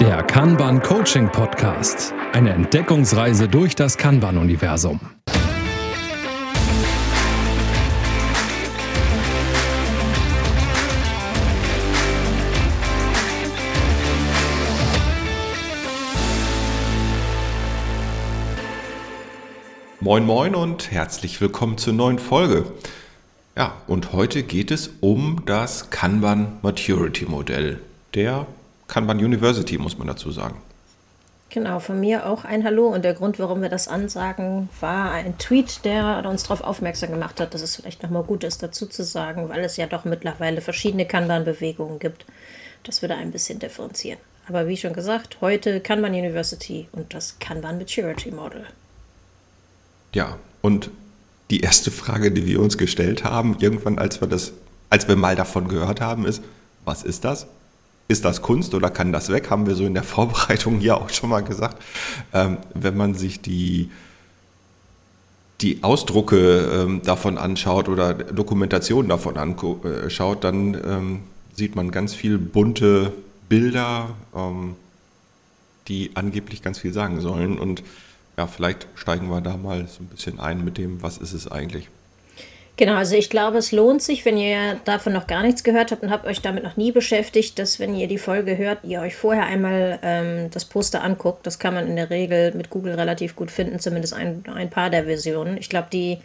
Der Kanban Coaching Podcast. Eine Entdeckungsreise durch das Kanban-Universum. Moin Moin und herzlich willkommen zur neuen Folge. Ja, und heute geht es um das Kanban Maturity Modell der Kanban University, muss man dazu sagen. Genau, von mir auch ein Hallo. Und der Grund, warum wir das ansagen, war ein Tweet, der uns darauf aufmerksam gemacht hat, dass es vielleicht nochmal gut ist, dazu zu sagen, weil es ja doch mittlerweile verschiedene Kanban-Bewegungen gibt, dass wir da ein bisschen differenzieren. Aber wie schon gesagt, heute Kanban University und das Kanban Maturity Model. Ja, und die erste Frage, die wir uns gestellt haben, irgendwann, als wir das, als wir mal davon gehört haben, ist, was ist das? Ist das Kunst oder kann das weg? Haben wir so in der Vorbereitung hier auch schon mal gesagt. Ähm, wenn man sich die, die Ausdrucke ähm, davon anschaut oder Dokumentationen davon anschaut, äh, dann ähm, sieht man ganz viel bunte Bilder, ähm, die angeblich ganz viel sagen sollen. Und ja, vielleicht steigen wir da mal so ein bisschen ein mit dem, was ist es eigentlich. Genau, also ich glaube, es lohnt sich, wenn ihr davon noch gar nichts gehört habt und habt euch damit noch nie beschäftigt, dass wenn ihr die Folge hört, ihr euch vorher einmal ähm, das Poster anguckt. Das kann man in der Regel mit Google relativ gut finden, zumindest ein, ein paar der Versionen. Ich glaube, die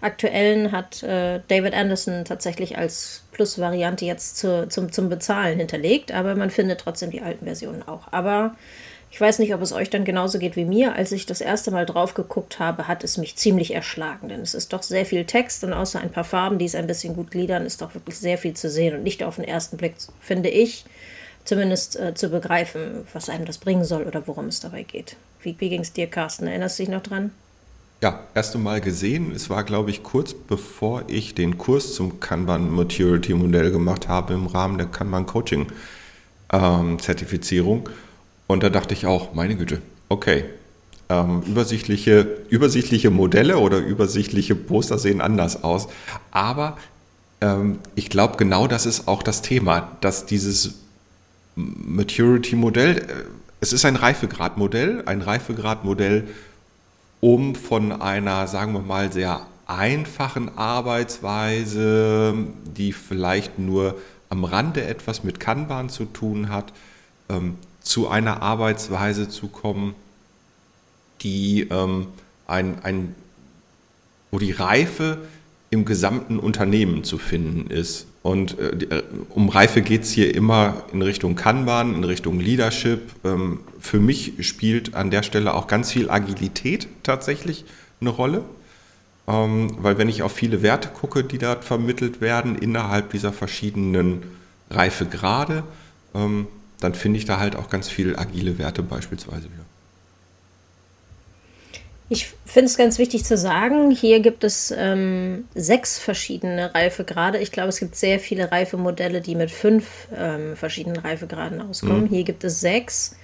aktuellen hat äh, David Anderson tatsächlich als Plus-Variante jetzt zu, zum, zum Bezahlen hinterlegt, aber man findet trotzdem die alten Versionen auch. Aber ich weiß nicht, ob es euch dann genauso geht wie mir. Als ich das erste Mal drauf geguckt habe, hat es mich ziemlich erschlagen, denn es ist doch sehr viel Text und außer ein paar Farben, die es ein bisschen gut gliedern, ist doch wirklich sehr viel zu sehen und nicht auf den ersten Blick, finde ich, zumindest äh, zu begreifen, was einem das bringen soll oder worum es dabei geht. Wie, wie ging es dir, Carsten? Erinnerst du dich noch dran? Ja, erste Mal gesehen. Es war, glaube ich, kurz bevor ich den Kurs zum Kanban Maturity Modell gemacht habe im Rahmen der Kanban Coaching ähm, Zertifizierung. Und da dachte ich auch, meine Güte, okay, ähm, übersichtliche, übersichtliche Modelle oder übersichtliche Poster sehen anders aus. Aber ähm, ich glaube, genau das ist auch das Thema, dass dieses Maturity-Modell, äh, es ist ein Reifegradmodell, ein Reifegradmodell, um von einer, sagen wir mal, sehr einfachen Arbeitsweise, die vielleicht nur am Rande etwas mit Kanban zu tun hat, ähm, zu einer Arbeitsweise zu kommen, die ähm, ein, ein, wo die Reife im gesamten Unternehmen zu finden ist. Und äh, äh um Reife geht es hier immer in Richtung Kanban, in Richtung Leadership. Ähm, für mich spielt an der Stelle auch ganz viel Agilität tatsächlich eine Rolle. Ähm, weil wenn ich auf viele Werte gucke, die dort vermittelt werden innerhalb dieser verschiedenen Reifegrade, ähm, dann finde ich da halt auch ganz viel agile Werte beispielsweise wieder. Ich finde es ganz wichtig zu sagen, hier gibt es ähm, sechs verschiedene Reifegrade. Ich glaube, es gibt sehr viele Reifemodelle, die mit fünf ähm, verschiedenen Reifegraden auskommen. Mhm. Hier gibt es sechs.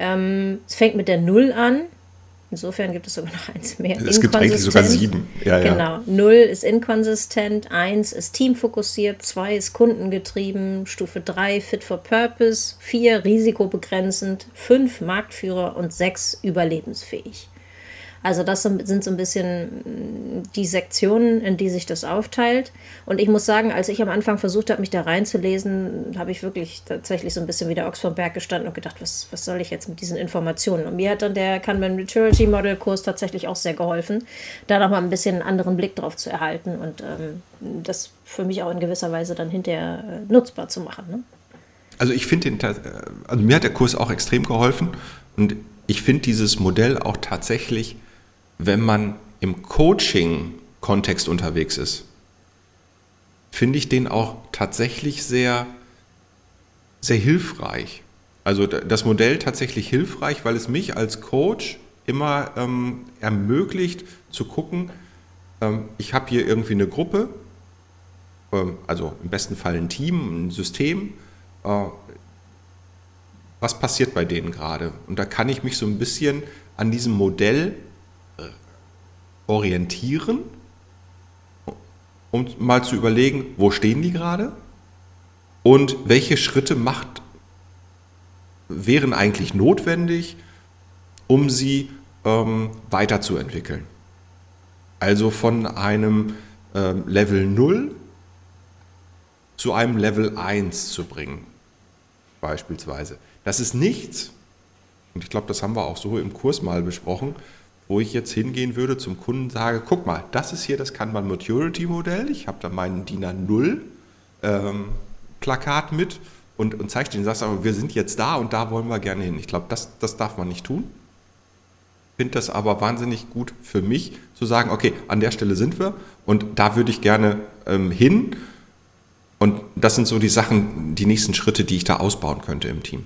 Ähm, es fängt mit der Null an. Insofern gibt es sogar noch eins mehr. Es gibt eigentlich sogar sieben. Ja, ja. Genau. Null ist inkonsistent, eins ist teamfokussiert, zwei ist kundengetrieben, Stufe drei fit for purpose, vier risikobegrenzend, fünf Marktführer und sechs überlebensfähig. Also das sind so ein bisschen die Sektionen, in die sich das aufteilt. Und ich muss sagen, als ich am Anfang versucht habe, mich da reinzulesen, habe ich wirklich tatsächlich so ein bisschen wie der Ochs vom Berg gestanden und gedacht, was, was soll ich jetzt mit diesen Informationen? Und mir hat dann der Kanban Maturity Model Kurs tatsächlich auch sehr geholfen, da nochmal ein bisschen einen anderen Blick drauf zu erhalten und ähm, das für mich auch in gewisser Weise dann hinterher äh, nutzbar zu machen. Ne? Also ich finde den, also mir hat der Kurs auch extrem geholfen und ich finde dieses Modell auch tatsächlich wenn man im Coaching-Kontext unterwegs ist, finde ich den auch tatsächlich sehr, sehr hilfreich. Also das Modell tatsächlich hilfreich, weil es mich als Coach immer ähm, ermöglicht zu gucken, ähm, ich habe hier irgendwie eine Gruppe, ähm, also im besten Fall ein Team, ein System. Äh, was passiert bei denen gerade? Und da kann ich mich so ein bisschen an diesem Modell orientieren, um mal zu überlegen, wo stehen die gerade und welche Schritte macht wären eigentlich notwendig, um sie ähm, weiterzuentwickeln. Also von einem ähm, Level 0 zu einem Level 1 zu bringen, beispielsweise. Das ist nichts, und ich glaube, das haben wir auch so im Kurs mal besprochen, wo ich jetzt hingehen würde zum Kunden sage, guck mal, das ist hier das Kanban Maturity Modell, ich habe da meinen DIN A0 ähm, Plakat mit und, und zeige den, sagst aber, wir sind jetzt da und da wollen wir gerne hin. Ich glaube, das, das darf man nicht tun. Finde das aber wahnsinnig gut für mich, zu sagen, okay, an der Stelle sind wir und da würde ich gerne ähm, hin. Und das sind so die Sachen, die nächsten Schritte, die ich da ausbauen könnte im Team.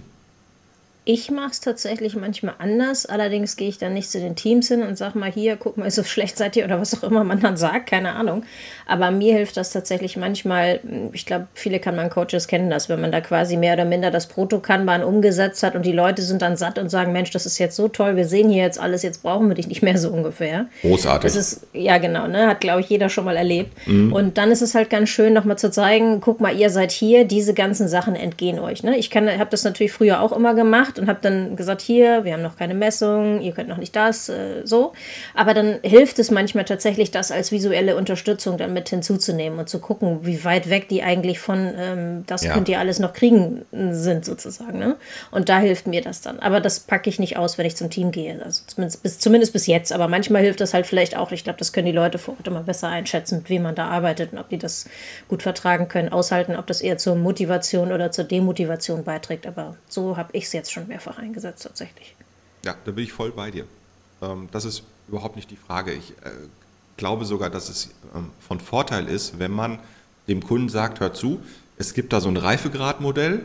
Ich mache es tatsächlich manchmal anders. Allerdings gehe ich dann nicht zu den Teams hin und sage mal, hier, guck mal, so schlecht seid ihr oder was auch immer man dann sagt, keine Ahnung. Aber mir hilft das tatsächlich manchmal, ich glaube, viele Kanban-Coaches kennen das, wenn man da quasi mehr oder minder das Proto-Kanban umgesetzt hat und die Leute sind dann satt und sagen, Mensch, das ist jetzt so toll, wir sehen hier jetzt alles, jetzt brauchen wir dich nicht mehr so ungefähr. Großartig. Das ist, ja genau, ne? hat glaube ich jeder schon mal erlebt. Mhm. Und dann ist es halt ganz schön, nochmal zu zeigen, guck mal, ihr seid hier, diese ganzen Sachen entgehen euch. Ne? Ich habe das natürlich früher auch immer gemacht und habe dann gesagt, hier, wir haben noch keine Messung, ihr könnt noch nicht das, äh, so. Aber dann hilft es manchmal tatsächlich, das als visuelle Unterstützung dann mit hinzuzunehmen und zu gucken, wie weit weg die eigentlich von ähm, das ja. könnt ihr alles noch kriegen sind, sozusagen. Ne? Und da hilft mir das dann. Aber das packe ich nicht aus, wenn ich zum Team gehe. Also zumindest bis, zumindest bis jetzt. Aber manchmal hilft das halt vielleicht auch. Ich glaube, das können die Leute vor Ort immer besser einschätzen, mit wem man da arbeitet und ob die das gut vertragen können, aushalten, ob das eher zur Motivation oder zur Demotivation beiträgt. Aber so habe ich es jetzt schon mehrfach eingesetzt tatsächlich. Ja, da bin ich voll bei dir. Ähm, das ist überhaupt nicht die Frage. Ich äh, glaube sogar, dass es ähm, von Vorteil ist, wenn man dem Kunden sagt, hör zu, es gibt da so ein Reifegradmodell,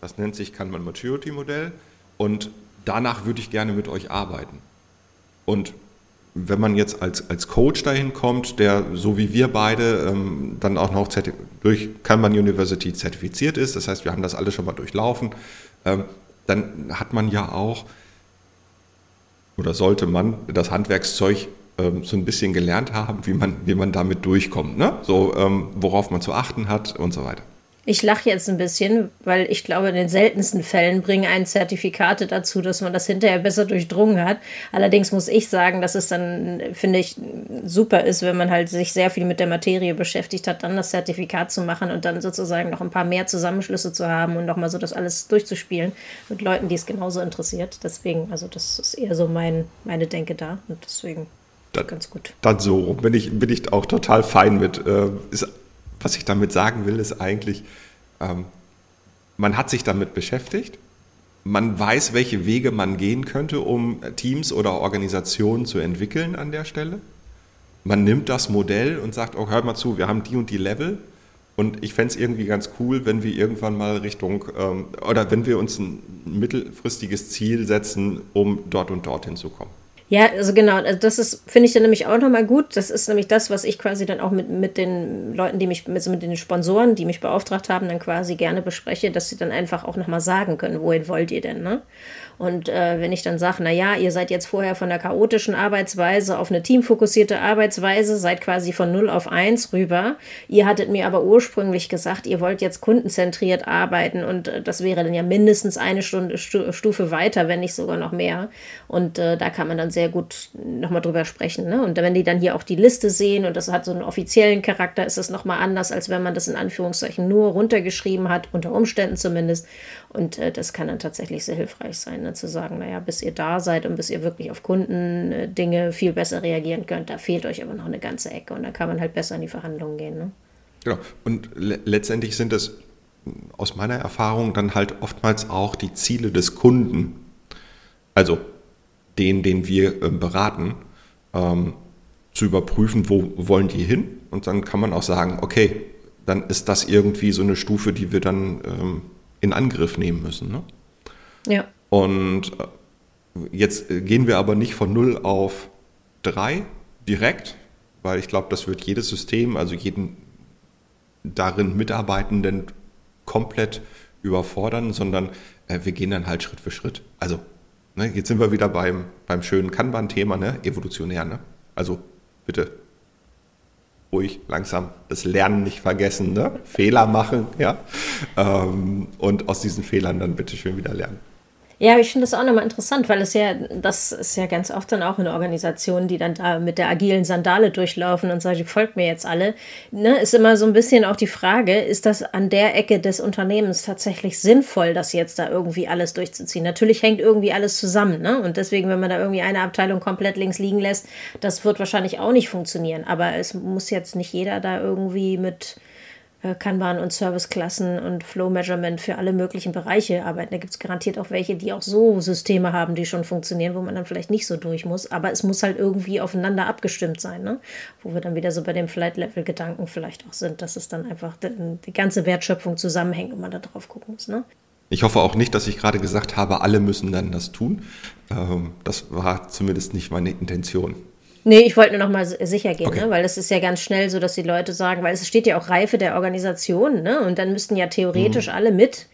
das nennt sich Kanban Maturity Modell und danach würde ich gerne mit euch arbeiten. Und wenn man jetzt als, als Coach dahin kommt, der so wie wir beide ähm, dann auch noch durch Kanban University zertifiziert ist, das heißt, wir haben das alles schon mal durchlaufen, ähm, dann hat man ja auch oder sollte man das Handwerkszeug ähm, so ein bisschen gelernt haben, wie man, wie man damit durchkommt, ne? so, ähm, worauf man zu achten hat und so weiter. Ich lache jetzt ein bisschen, weil ich glaube, in den seltensten Fällen bringen einen Zertifikate dazu, dass man das hinterher besser durchdrungen hat. Allerdings muss ich sagen, dass es dann, finde ich, super ist, wenn man halt sich sehr viel mit der Materie beschäftigt hat, dann das Zertifikat zu machen und dann sozusagen noch ein paar mehr Zusammenschlüsse zu haben und nochmal so das alles durchzuspielen mit Leuten, die es genauso interessiert. Deswegen, also das ist eher so mein, meine Denke da und deswegen dann, ganz gut. Dann so bin ich, bin ich auch total fein mit. Äh, ist was ich damit sagen will, ist eigentlich, ähm, man hat sich damit beschäftigt, man weiß, welche Wege man gehen könnte, um Teams oder Organisationen zu entwickeln an der Stelle. Man nimmt das Modell und sagt, oh, hört mal zu, wir haben die und die Level. Und ich fände es irgendwie ganz cool, wenn wir irgendwann mal Richtung, ähm, oder wenn wir uns ein mittelfristiges Ziel setzen, um dort und dort hinzukommen. Ja, also genau, also das ist, finde ich dann nämlich auch nochmal gut. Das ist nämlich das, was ich quasi dann auch mit, mit den Leuten, die mich, mit, mit den Sponsoren, die mich beauftragt haben, dann quasi gerne bespreche, dass sie dann einfach auch nochmal sagen können, wohin wollt ihr denn, ne? Und äh, wenn ich dann sage, naja, ihr seid jetzt vorher von der chaotischen Arbeitsweise auf eine teamfokussierte Arbeitsweise, seid quasi von 0 auf 1 rüber. Ihr hattet mir aber ursprünglich gesagt, ihr wollt jetzt kundenzentriert arbeiten und äh, das wäre dann ja mindestens eine Stunde Stufe weiter, wenn nicht sogar noch mehr. Und äh, da kann man dann sehr gut nochmal drüber sprechen. Ne? Und wenn die dann hier auch die Liste sehen und das hat so einen offiziellen Charakter, ist das nochmal anders, als wenn man das in Anführungszeichen nur runtergeschrieben hat, unter Umständen zumindest. Und äh, das kann dann tatsächlich sehr hilfreich sein, ne? zu sagen, naja, bis ihr da seid und bis ihr wirklich auf Kundendinge äh, viel besser reagieren könnt, da fehlt euch aber noch eine ganze Ecke und da kann man halt besser in die Verhandlungen gehen. Ne? Genau. Und le letztendlich sind das aus meiner Erfahrung dann halt oftmals auch die Ziele des Kunden, also den, den wir äh, beraten, ähm, zu überprüfen, wo wollen die hin? Und dann kann man auch sagen, okay, dann ist das irgendwie so eine Stufe, die wir dann ähm, in Angriff nehmen müssen. Ne? Ja. Und äh, jetzt äh, gehen wir aber nicht von 0 auf 3 direkt, weil ich glaube, das wird jedes System, also jeden darin Mitarbeitenden komplett überfordern, sondern äh, wir gehen dann halt Schritt für Schritt. Also, ne, jetzt sind wir wieder beim, beim schönen Kanban-Thema, ne? evolutionär. Ne? Also bitte ruhig langsam das Lernen nicht vergessen, ne? Fehler machen, ja. Ähm, und aus diesen Fehlern dann bitte schön wieder lernen. Ja, ich finde das auch nochmal interessant, weil es ja, das ist ja ganz oft dann auch in Organisationen, die dann da mit der agilen Sandale durchlaufen und sagen, folgt mir jetzt alle. Ne, ist immer so ein bisschen auch die Frage, ist das an der Ecke des Unternehmens tatsächlich sinnvoll, das jetzt da irgendwie alles durchzuziehen? Natürlich hängt irgendwie alles zusammen, ne? Und deswegen, wenn man da irgendwie eine Abteilung komplett links liegen lässt, das wird wahrscheinlich auch nicht funktionieren. Aber es muss jetzt nicht jeder da irgendwie mit Kanban und Serviceklassen und Flow Measurement für alle möglichen Bereiche arbeiten. Da gibt es garantiert auch welche, die auch so Systeme haben, die schon funktionieren, wo man dann vielleicht nicht so durch muss. Aber es muss halt irgendwie aufeinander abgestimmt sein, ne? wo wir dann wieder so bei dem Flight-Level-Gedanken vielleicht auch sind, dass es dann einfach die, die ganze Wertschöpfung zusammenhängt und man da drauf gucken muss. Ne? Ich hoffe auch nicht, dass ich gerade gesagt habe, alle müssen dann das tun. Ähm, das war zumindest nicht meine Intention. Nee, ich wollte nur noch mal sicher gehen, okay. ne? weil es ist ja ganz schnell so, dass die Leute sagen, weil es steht ja auch Reife der Organisation, ne? Und dann müssten ja theoretisch mhm. alle mit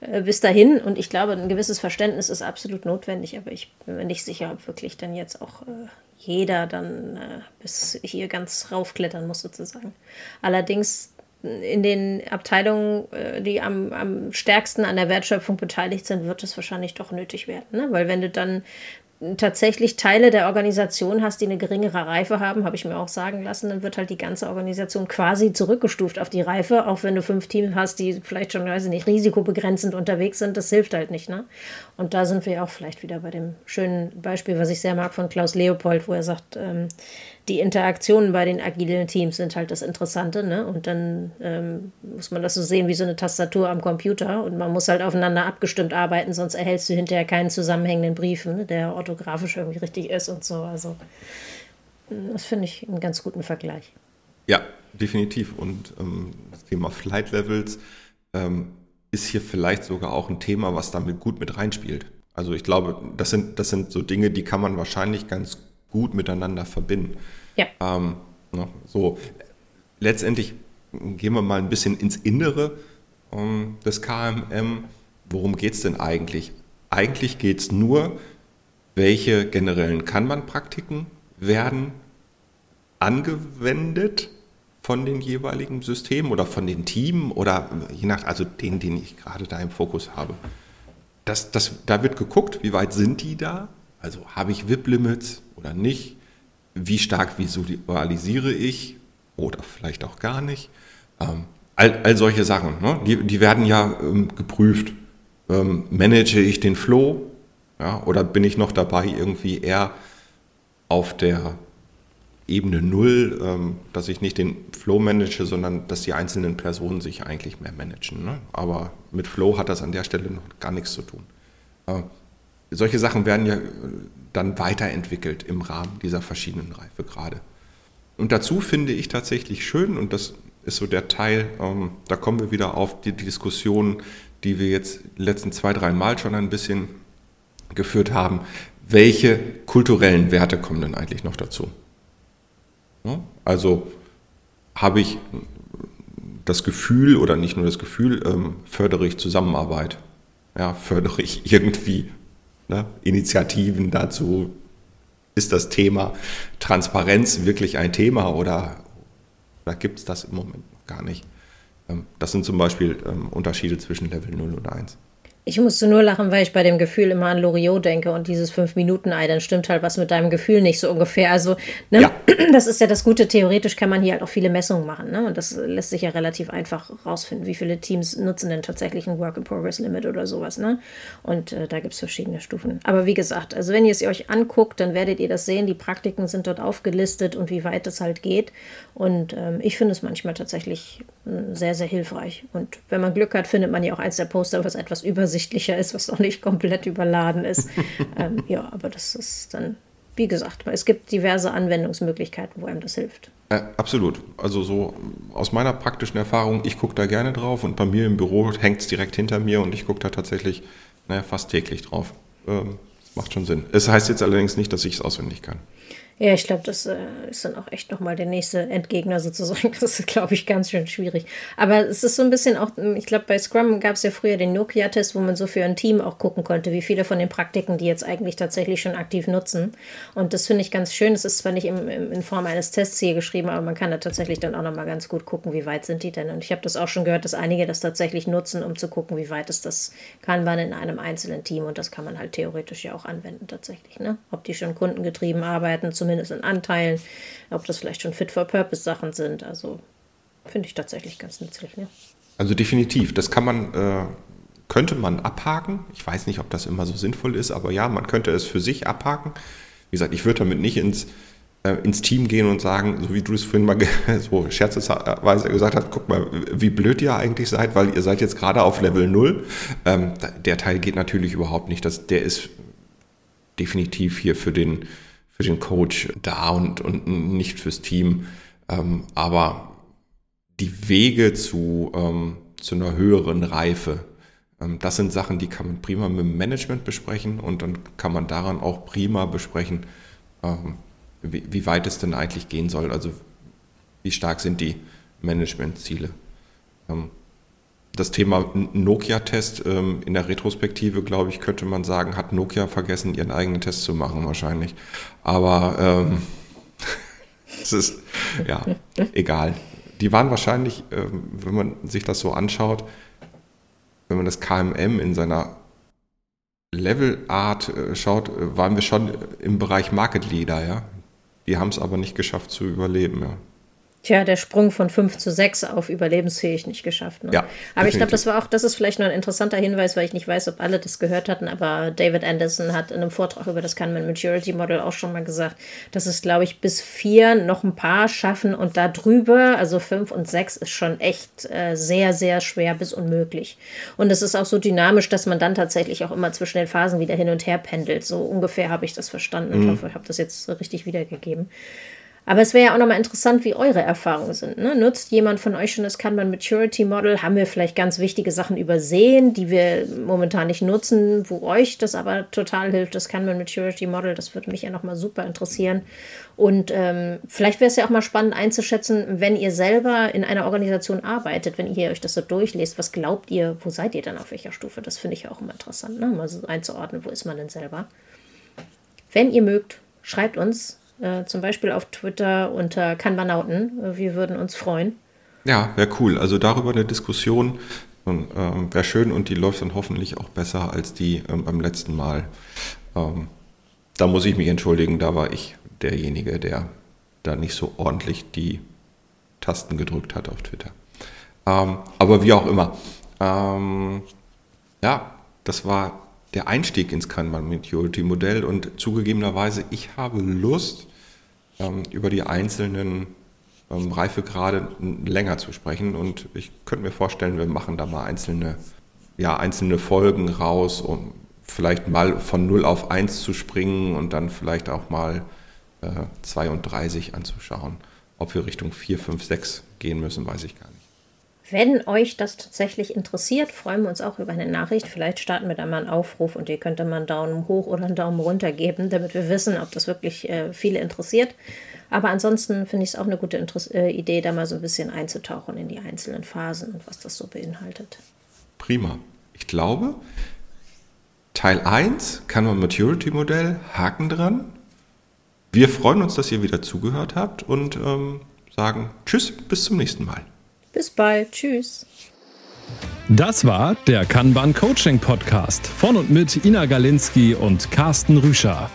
äh, bis dahin. Und ich glaube, ein gewisses Verständnis ist absolut notwendig, aber ich bin mir nicht sicher, ob wirklich dann jetzt auch äh, jeder dann äh, bis hier ganz raufklettern muss, sozusagen. Allerdings in den Abteilungen, äh, die am, am stärksten an der Wertschöpfung beteiligt sind, wird es wahrscheinlich doch nötig werden. Ne? Weil wenn du dann tatsächlich Teile der Organisation hast, die eine geringere Reife haben, habe ich mir auch sagen lassen, dann wird halt die ganze Organisation quasi zurückgestuft auf die Reife, auch wenn du fünf Teams hast, die vielleicht schon, weiß ich nicht, risikobegrenzend unterwegs sind, das hilft halt nicht. Ne? Und da sind wir auch vielleicht wieder bei dem schönen Beispiel, was ich sehr mag von Klaus Leopold, wo er sagt, ähm, die Interaktionen bei den agilen Teams sind halt das Interessante, ne? Und dann ähm, muss man das so sehen wie so eine Tastatur am Computer und man muss halt aufeinander abgestimmt arbeiten, sonst erhältst du hinterher keinen zusammenhängenden Brief, ne? der orthografisch irgendwie richtig ist und so. Also das finde ich einen ganz guten Vergleich. Ja, definitiv. Und ähm, das Thema Flight Levels ähm, ist hier vielleicht sogar auch ein Thema, was damit gut mit reinspielt. Also ich glaube, das sind, das sind so Dinge, die kann man wahrscheinlich ganz gut miteinander verbinden. Ja. Ähm, ne, so, letztendlich gehen wir mal ein bisschen ins Innere ähm, des KMM. Worum geht es denn eigentlich? Eigentlich geht es nur, welche generellen Kanban-Praktiken werden angewendet von den jeweiligen Systemen oder von den Teams oder je nach, also den, den ich gerade da im Fokus habe. Das, das, da wird geguckt, wie weit sind die da? Also habe ich VIP-Limits oder nicht? Wie stark visualisiere ich oder vielleicht auch gar nicht? Ähm, all, all solche Sachen, ne? die, die werden ja ähm, geprüft. Ähm, manage ich den Flow ja, oder bin ich noch dabei, irgendwie eher auf der Ebene Null, ähm, dass ich nicht den Flow manage, sondern dass die einzelnen Personen sich eigentlich mehr managen. Ne? Aber mit Flow hat das an der Stelle noch gar nichts zu tun. Solche Sachen werden ja äh, dann weiterentwickelt im Rahmen dieser verschiedenen Reifegrade. Und dazu finde ich tatsächlich schön, und das ist so der Teil, ähm, da kommen wir wieder auf die, die Diskussion, die wir jetzt die letzten zwei, drei Mal schon ein bisschen geführt haben. Welche kulturellen Werte kommen denn eigentlich noch dazu? Ja, also habe ich das Gefühl oder nicht nur das Gefühl, ähm, fördere ich Zusammenarbeit, ja, fördere ich irgendwie ne, Initiativen dazu. Ist das Thema Transparenz wirklich ein Thema oder, oder gibt es das im Moment noch gar nicht? Ähm, das sind zum Beispiel ähm, Unterschiede zwischen Level 0 und 1. Ich musste nur lachen, weil ich bei dem Gefühl immer an Loriot denke und dieses Fünf-Minuten-Ei, dann stimmt halt was mit deinem Gefühl nicht so ungefähr. Also, ne, ja. das ist ja das Gute. Theoretisch kann man hier halt auch viele Messungen machen. Ne? Und das lässt sich ja relativ einfach rausfinden, wie viele Teams nutzen denn tatsächlich ein Work-in-Progress-Limit oder sowas. Ne? Und äh, da gibt es verschiedene Stufen. Aber wie gesagt, also wenn ihr es euch anguckt, dann werdet ihr das sehen. Die Praktiken sind dort aufgelistet und wie weit es halt geht. Und ähm, ich finde es manchmal tatsächlich äh, sehr, sehr hilfreich. Und wenn man Glück hat, findet man ja auch eins der Poster, was etwas übersichtlicher ist, was auch nicht komplett überladen ist. ähm, ja, aber das ist dann, wie gesagt, es gibt diverse Anwendungsmöglichkeiten, wo einem das hilft. Ja, absolut. Also so aus meiner praktischen Erfahrung, ich gucke da gerne drauf und bei mir im Büro hängt es direkt hinter mir und ich gucke da tatsächlich naja, fast täglich drauf. Ähm, macht schon Sinn. Es heißt jetzt allerdings nicht, dass ich es auswendig kann. Ja, ich glaube, das äh, ist dann auch echt nochmal der nächste Entgegner sozusagen. Das ist, glaube ich, ganz schön schwierig. Aber es ist so ein bisschen auch, ich glaube, bei Scrum gab es ja früher den Nokia-Test, wo man so für ein Team auch gucken konnte, wie viele von den Praktiken die jetzt eigentlich tatsächlich schon aktiv nutzen. Und das finde ich ganz schön. Es ist zwar nicht im, im, in Form eines Tests hier geschrieben, aber man kann da tatsächlich dann auch nochmal ganz gut gucken, wie weit sind die denn. Und ich habe das auch schon gehört, dass einige das tatsächlich nutzen, um zu gucken, wie weit ist das Kanban in einem einzelnen Team. Und das kann man halt theoretisch ja auch anwenden tatsächlich. Ne? Ob die schon kundengetrieben arbeiten, zumindest zumindest in Anteilen, ob das vielleicht schon Fit-for-Purpose-Sachen sind. Also finde ich tatsächlich ganz nützlich. Ne? Also definitiv, das kann man, äh, könnte man abhaken. Ich weiß nicht, ob das immer so sinnvoll ist, aber ja, man könnte es für sich abhaken. Wie gesagt, ich würde damit nicht ins, äh, ins Team gehen und sagen, so wie du es vorhin mal so scherzweise gesagt hast, guck mal, wie blöd ihr eigentlich seid, weil ihr seid jetzt gerade auf Level 0. Ähm, der Teil geht natürlich überhaupt nicht. Das, der ist definitiv hier für den für den Coach da und, und nicht fürs Team. Ähm, aber die Wege zu, ähm, zu einer höheren Reife, ähm, das sind Sachen, die kann man prima mit dem Management besprechen und dann kann man daran auch prima besprechen, ähm, wie, wie weit es denn eigentlich gehen soll. Also wie stark sind die Managementziele. Ähm, das Thema Nokia-Test ähm, in der Retrospektive, glaube ich, könnte man sagen, hat Nokia vergessen, ihren eigenen Test zu machen wahrscheinlich. Aber ähm, es ist, ja, egal. Die waren wahrscheinlich, ähm, wenn man sich das so anschaut, wenn man das KMM in seiner Levelart äh, schaut, äh, waren wir schon im Bereich Market Leader, ja. Die haben es aber nicht geschafft zu überleben, ja. Tja, der Sprung von 5 zu 6 auf überlebensfähig nicht geschafft. Ne? Ja, aber ich glaube, das war auch, das ist vielleicht noch ein interessanter Hinweis, weil ich nicht weiß, ob alle das gehört hatten, aber David Anderson hat in einem Vortrag über das Kanban Maturity Model auch schon mal gesagt, dass es, glaube ich, bis 4 noch ein paar schaffen und da drüber, also 5 und 6 ist schon echt äh, sehr, sehr schwer bis unmöglich. Und es ist auch so dynamisch, dass man dann tatsächlich auch immer zwischen den Phasen wieder hin und her pendelt. So ungefähr habe ich das verstanden. Mhm. Ich hoffe, ich habe das jetzt richtig wiedergegeben. Aber es wäre ja auch nochmal interessant, wie eure Erfahrungen sind. Ne? Nutzt jemand von euch schon das Kanban Maturity Model? Haben wir vielleicht ganz wichtige Sachen übersehen, die wir momentan nicht nutzen, wo euch das aber total hilft, das Kanban Maturity Model? Das würde mich ja nochmal super interessieren. Und ähm, vielleicht wäre es ja auch mal spannend einzuschätzen, wenn ihr selber in einer Organisation arbeitet, wenn ihr euch das so durchlest, was glaubt ihr, wo seid ihr dann auf welcher Stufe? Das finde ich ja auch immer interessant, ne? mal so einzuordnen, wo ist man denn selber? Wenn ihr mögt, schreibt uns äh, zum Beispiel auf Twitter unter Kanbanauten. Äh, wir würden uns freuen. Ja, wäre cool. Also darüber eine Diskussion ähm, wäre schön und die läuft dann hoffentlich auch besser als die ähm, beim letzten Mal. Ähm, da muss ich mich entschuldigen, da war ich derjenige, der da nicht so ordentlich die Tasten gedrückt hat auf Twitter. Ähm, aber wie auch immer. Ähm, ja, das war der Einstieg ins Kanban Maturity Modell und zugegebenerweise, ich habe Lust, ähm, über die einzelnen ähm, Reifegrade länger zu sprechen. Und ich könnte mir vorstellen, wir machen da mal einzelne, ja, einzelne Folgen raus, um vielleicht mal von 0 auf 1 zu springen und dann vielleicht auch mal äh, 32 anzuschauen. Ob wir Richtung 4, 5, 6 gehen müssen, weiß ich gar nicht. Wenn euch das tatsächlich interessiert, freuen wir uns auch über eine Nachricht. Vielleicht starten wir da mal einen Aufruf und ihr könnt dann mal einen Daumen hoch oder einen Daumen runter geben, damit wir wissen, ob das wirklich äh, viele interessiert. Aber ansonsten finde ich es auch eine gute Interess äh, Idee, da mal so ein bisschen einzutauchen in die einzelnen Phasen und was das so beinhaltet. Prima. Ich glaube, Teil 1, Canva Maturity Modell, Haken dran. Wir freuen uns, dass ihr wieder zugehört habt und ähm, sagen Tschüss, bis zum nächsten Mal. Bis bald. Tschüss. Das war der Kanban Coaching Podcast von und mit Ina Galinski und Carsten Rüscher.